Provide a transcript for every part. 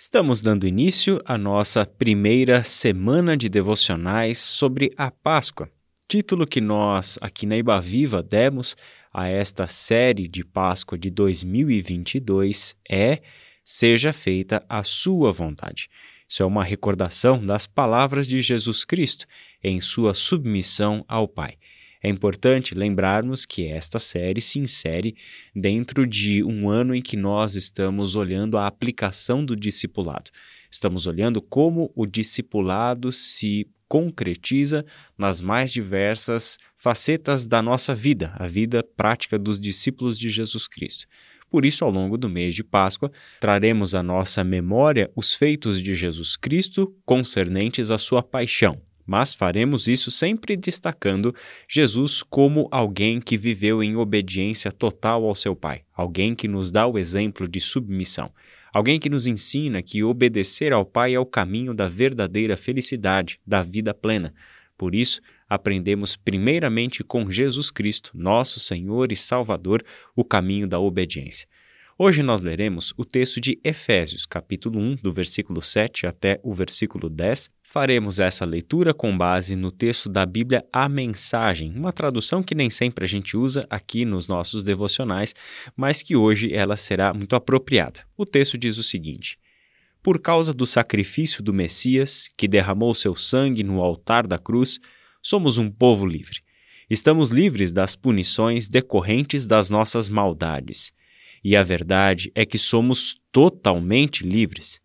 Estamos dando início à nossa primeira semana de devocionais sobre a Páscoa, título que nós aqui na Ibaviva demos a esta série de Páscoa de 2022 é Seja feita a sua vontade. Isso é uma recordação das palavras de Jesus Cristo em sua submissão ao Pai. É importante lembrarmos que esta série se insere dentro de um ano em que nós estamos olhando a aplicação do discipulado. Estamos olhando como o discipulado se concretiza nas mais diversas facetas da nossa vida, a vida prática dos discípulos de Jesus Cristo. Por isso, ao longo do mês de Páscoa, traremos à nossa memória os feitos de Jesus Cristo concernentes à sua paixão, mas faremos isso sempre destacando Jesus como alguém que viveu em obediência total ao seu Pai, alguém que nos dá o exemplo de submissão, alguém que nos ensina que obedecer ao Pai é o caminho da verdadeira felicidade, da vida plena. Por isso, aprendemos primeiramente com Jesus Cristo, nosso Senhor e Salvador, o caminho da obediência. Hoje nós leremos o texto de Efésios, capítulo 1, do versículo 7 até o versículo 10. Faremos essa leitura com base no texto da Bíblia A Mensagem, uma tradução que nem sempre a gente usa aqui nos nossos devocionais, mas que hoje ela será muito apropriada. O texto diz o seguinte: Por causa do sacrifício do Messias, que derramou seu sangue no altar da cruz, somos um povo livre. Estamos livres das punições decorrentes das nossas maldades e a verdade é que somos totalmente livres.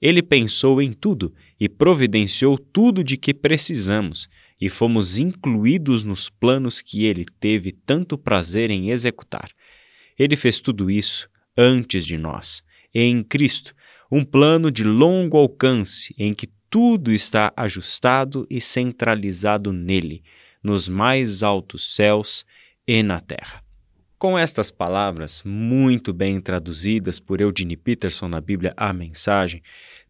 Ele pensou em tudo e providenciou tudo de que precisamos, e fomos incluídos nos planos que ele teve tanto prazer em executar. Ele fez tudo isso antes de nós, em Cristo, um plano de longo alcance em que tudo está ajustado e centralizado nele, nos mais altos céus e na terra. Com estas palavras, muito bem traduzidas por Eugene Peterson na Bíblia A Mensagem,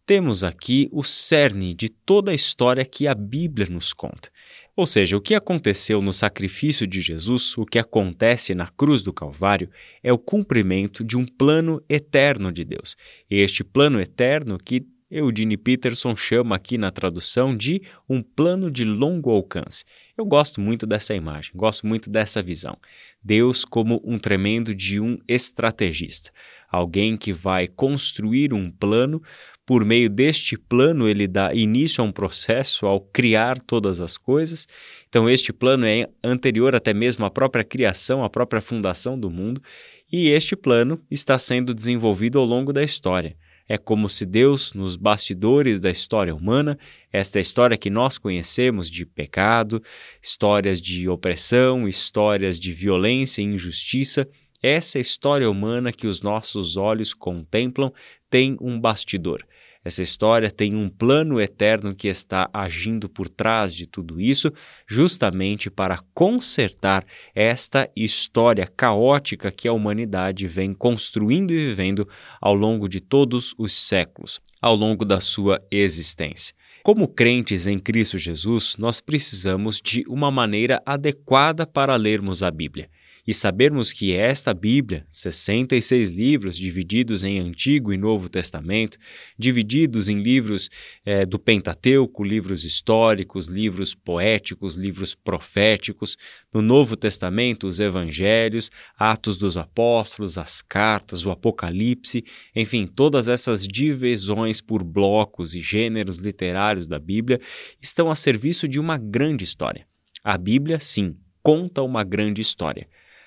temos aqui o cerne de toda a história que a Bíblia nos conta. Ou seja, o que aconteceu no sacrifício de Jesus, o que acontece na cruz do Calvário, é o cumprimento de um plano eterno de Deus. Este plano eterno que Eugene Peterson chama aqui na tradução de um plano de longo alcance. Eu gosto muito dessa imagem, gosto muito dessa visão. Deus como um tremendo de um estrategista, alguém que vai construir um plano, por meio deste plano ele dá início a um processo ao criar todas as coisas. Então este plano é anterior até mesmo à própria criação, à própria fundação do mundo, e este plano está sendo desenvolvido ao longo da história. É como se Deus, nos bastidores da história humana, esta história que nós conhecemos de pecado, histórias de opressão, histórias de violência e injustiça, essa história humana que os nossos olhos contemplam tem um bastidor. Essa história tem um plano eterno que está agindo por trás de tudo isso, justamente para consertar esta história caótica que a humanidade vem construindo e vivendo ao longo de todos os séculos, ao longo da sua existência. Como crentes em Cristo Jesus, nós precisamos de uma maneira adequada para lermos a Bíblia e sabermos que esta Bíblia, 66 livros divididos em Antigo e Novo Testamento, divididos em livros é, do Pentateuco, livros históricos, livros poéticos, livros proféticos, no Novo Testamento, os Evangelhos, Atos dos Apóstolos, as cartas, o Apocalipse, enfim, todas essas divisões por blocos e gêneros literários da Bíblia estão a serviço de uma grande história. A Bíblia, sim, conta uma grande história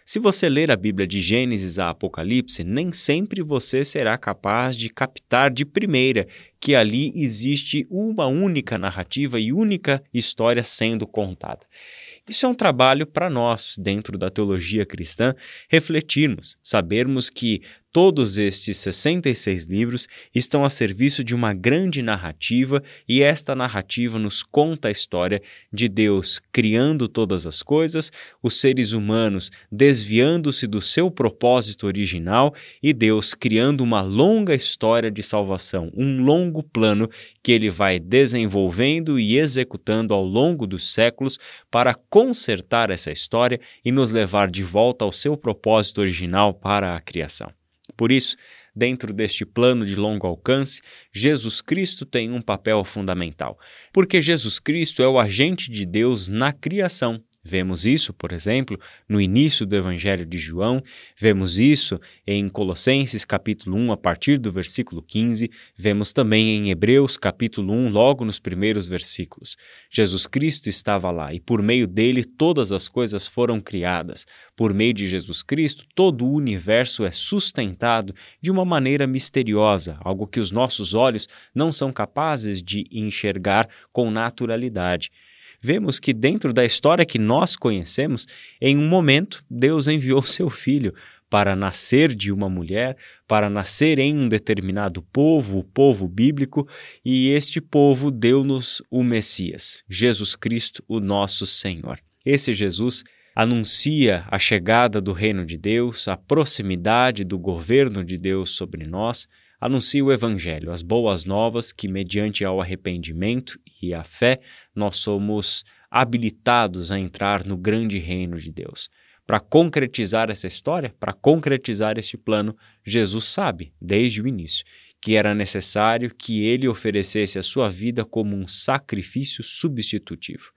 se você ler a Bíblia de Gênesis a Apocalipse, nem sempre você será capaz de captar de primeira que ali existe uma única narrativa e única história sendo contada. Isso é um trabalho para nós, dentro da teologia cristã, refletirmos, sabermos que Todos estes 66 livros estão a serviço de uma grande narrativa e esta narrativa nos conta a história de Deus criando todas as coisas, os seres humanos desviando-se do seu propósito original e Deus criando uma longa história de salvação, um longo plano que ele vai desenvolvendo e executando ao longo dos séculos para consertar essa história e nos levar de volta ao seu propósito original para a criação. Por isso, dentro deste plano de longo alcance, Jesus Cristo tem um papel fundamental, porque Jesus Cristo é o agente de Deus na criação. Vemos isso, por exemplo, no início do Evangelho de João, vemos isso em Colossenses capítulo 1, a partir do versículo 15, vemos também em Hebreus capítulo 1, logo nos primeiros versículos. Jesus Cristo estava lá e por meio dele todas as coisas foram criadas. Por meio de Jesus Cristo, todo o universo é sustentado de uma maneira misteriosa, algo que os nossos olhos não são capazes de enxergar com naturalidade vemos que dentro da história que nós conhecemos, em um momento, Deus enviou seu filho para nascer de uma mulher, para nascer em um determinado povo, o povo bíblico, e este povo deu-nos o Messias, Jesus Cristo, o nosso Senhor. Esse Jesus anuncia a chegada do reino de Deus, a proximidade do governo de Deus sobre nós, anuncia o Evangelho, as boas novas que, mediante ao arrependimento e a fé, nós somos habilitados a entrar no grande reino de Deus. Para concretizar essa história, para concretizar este plano, Jesus sabe, desde o início, que era necessário que ele oferecesse a sua vida como um sacrifício substitutivo.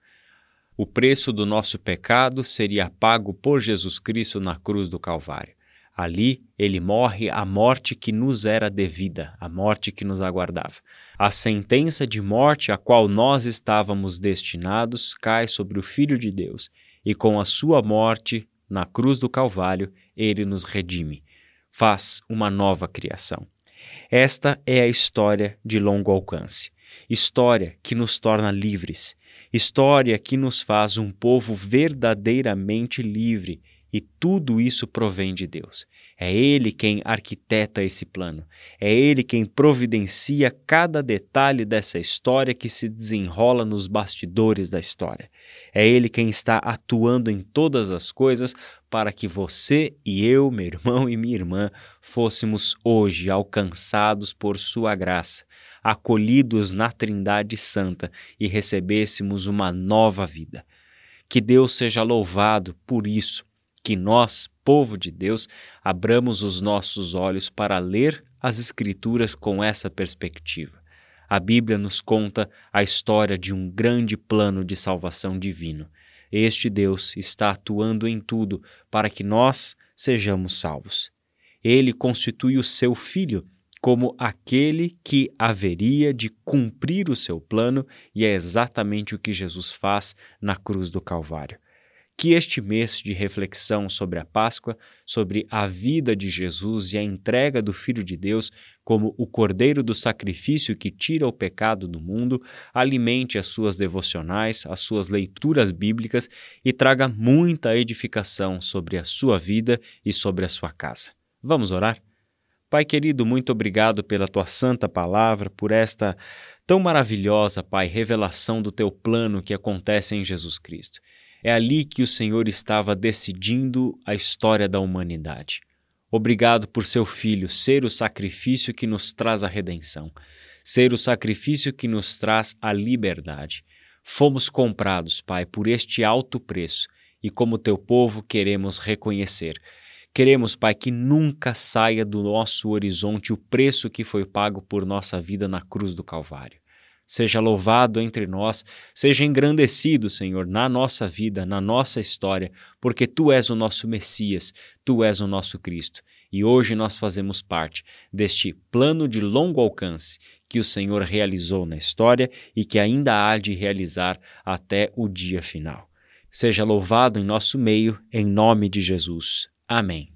O preço do nosso pecado seria pago por Jesus Cristo na cruz do Calvário. Ali ele morre a morte que nos era devida, a morte que nos aguardava. A sentença de morte a qual nós estávamos destinados cai sobre o Filho de Deus, e com a sua morte na cruz do Calvário, ele nos redime, faz uma nova criação. Esta é a história de longo alcance, história que nos torna livres, história que nos faz um povo verdadeiramente livre e tudo isso provém de Deus. É Ele quem arquiteta esse plano. É Ele quem providencia cada detalhe dessa história que se desenrola nos bastidores da história. É Ele quem está atuando em todas as coisas para que você e eu, meu irmão e minha irmã, fôssemos hoje alcançados por Sua graça, acolhidos na Trindade Santa e recebêssemos uma nova vida. Que Deus seja louvado por isso que nós, povo de Deus, abramos os nossos olhos para ler as Escrituras com essa perspectiva. A Bíblia nos conta a história de um grande plano de salvação divino. Este Deus está atuando em tudo para que nós sejamos salvos. Ele constitui o seu Filho como aquele que haveria de cumprir o seu plano, e é exatamente o que Jesus faz na cruz do Calvário que este mês de reflexão sobre a Páscoa, sobre a vida de Jesus e a entrega do Filho de Deus como o Cordeiro do sacrifício que tira o pecado do mundo, alimente as suas devocionais, as suas leituras bíblicas e traga muita edificação sobre a sua vida e sobre a sua casa. Vamos orar? Pai querido, muito obrigado pela tua santa palavra, por esta tão maravilhosa, Pai, revelação do teu plano que acontece em Jesus Cristo. É ali que o Senhor estava decidindo a história da humanidade. Obrigado por seu Filho ser o sacrifício que nos traz a redenção, ser o sacrifício que nos traz a liberdade. Fomos comprados, Pai, por este alto preço e, como teu povo, queremos reconhecer. Queremos, Pai, que nunca saia do nosso horizonte o preço que foi pago por nossa vida na cruz do Calvário seja louvado entre nós, seja engrandecido, Senhor, na nossa vida, na nossa história, porque tu és o nosso Messias, tu és o nosso Cristo. E hoje nós fazemos parte deste plano de longo alcance que o Senhor realizou na história e que ainda há de realizar até o dia final. Seja louvado em nosso meio, em nome de Jesus. Amém.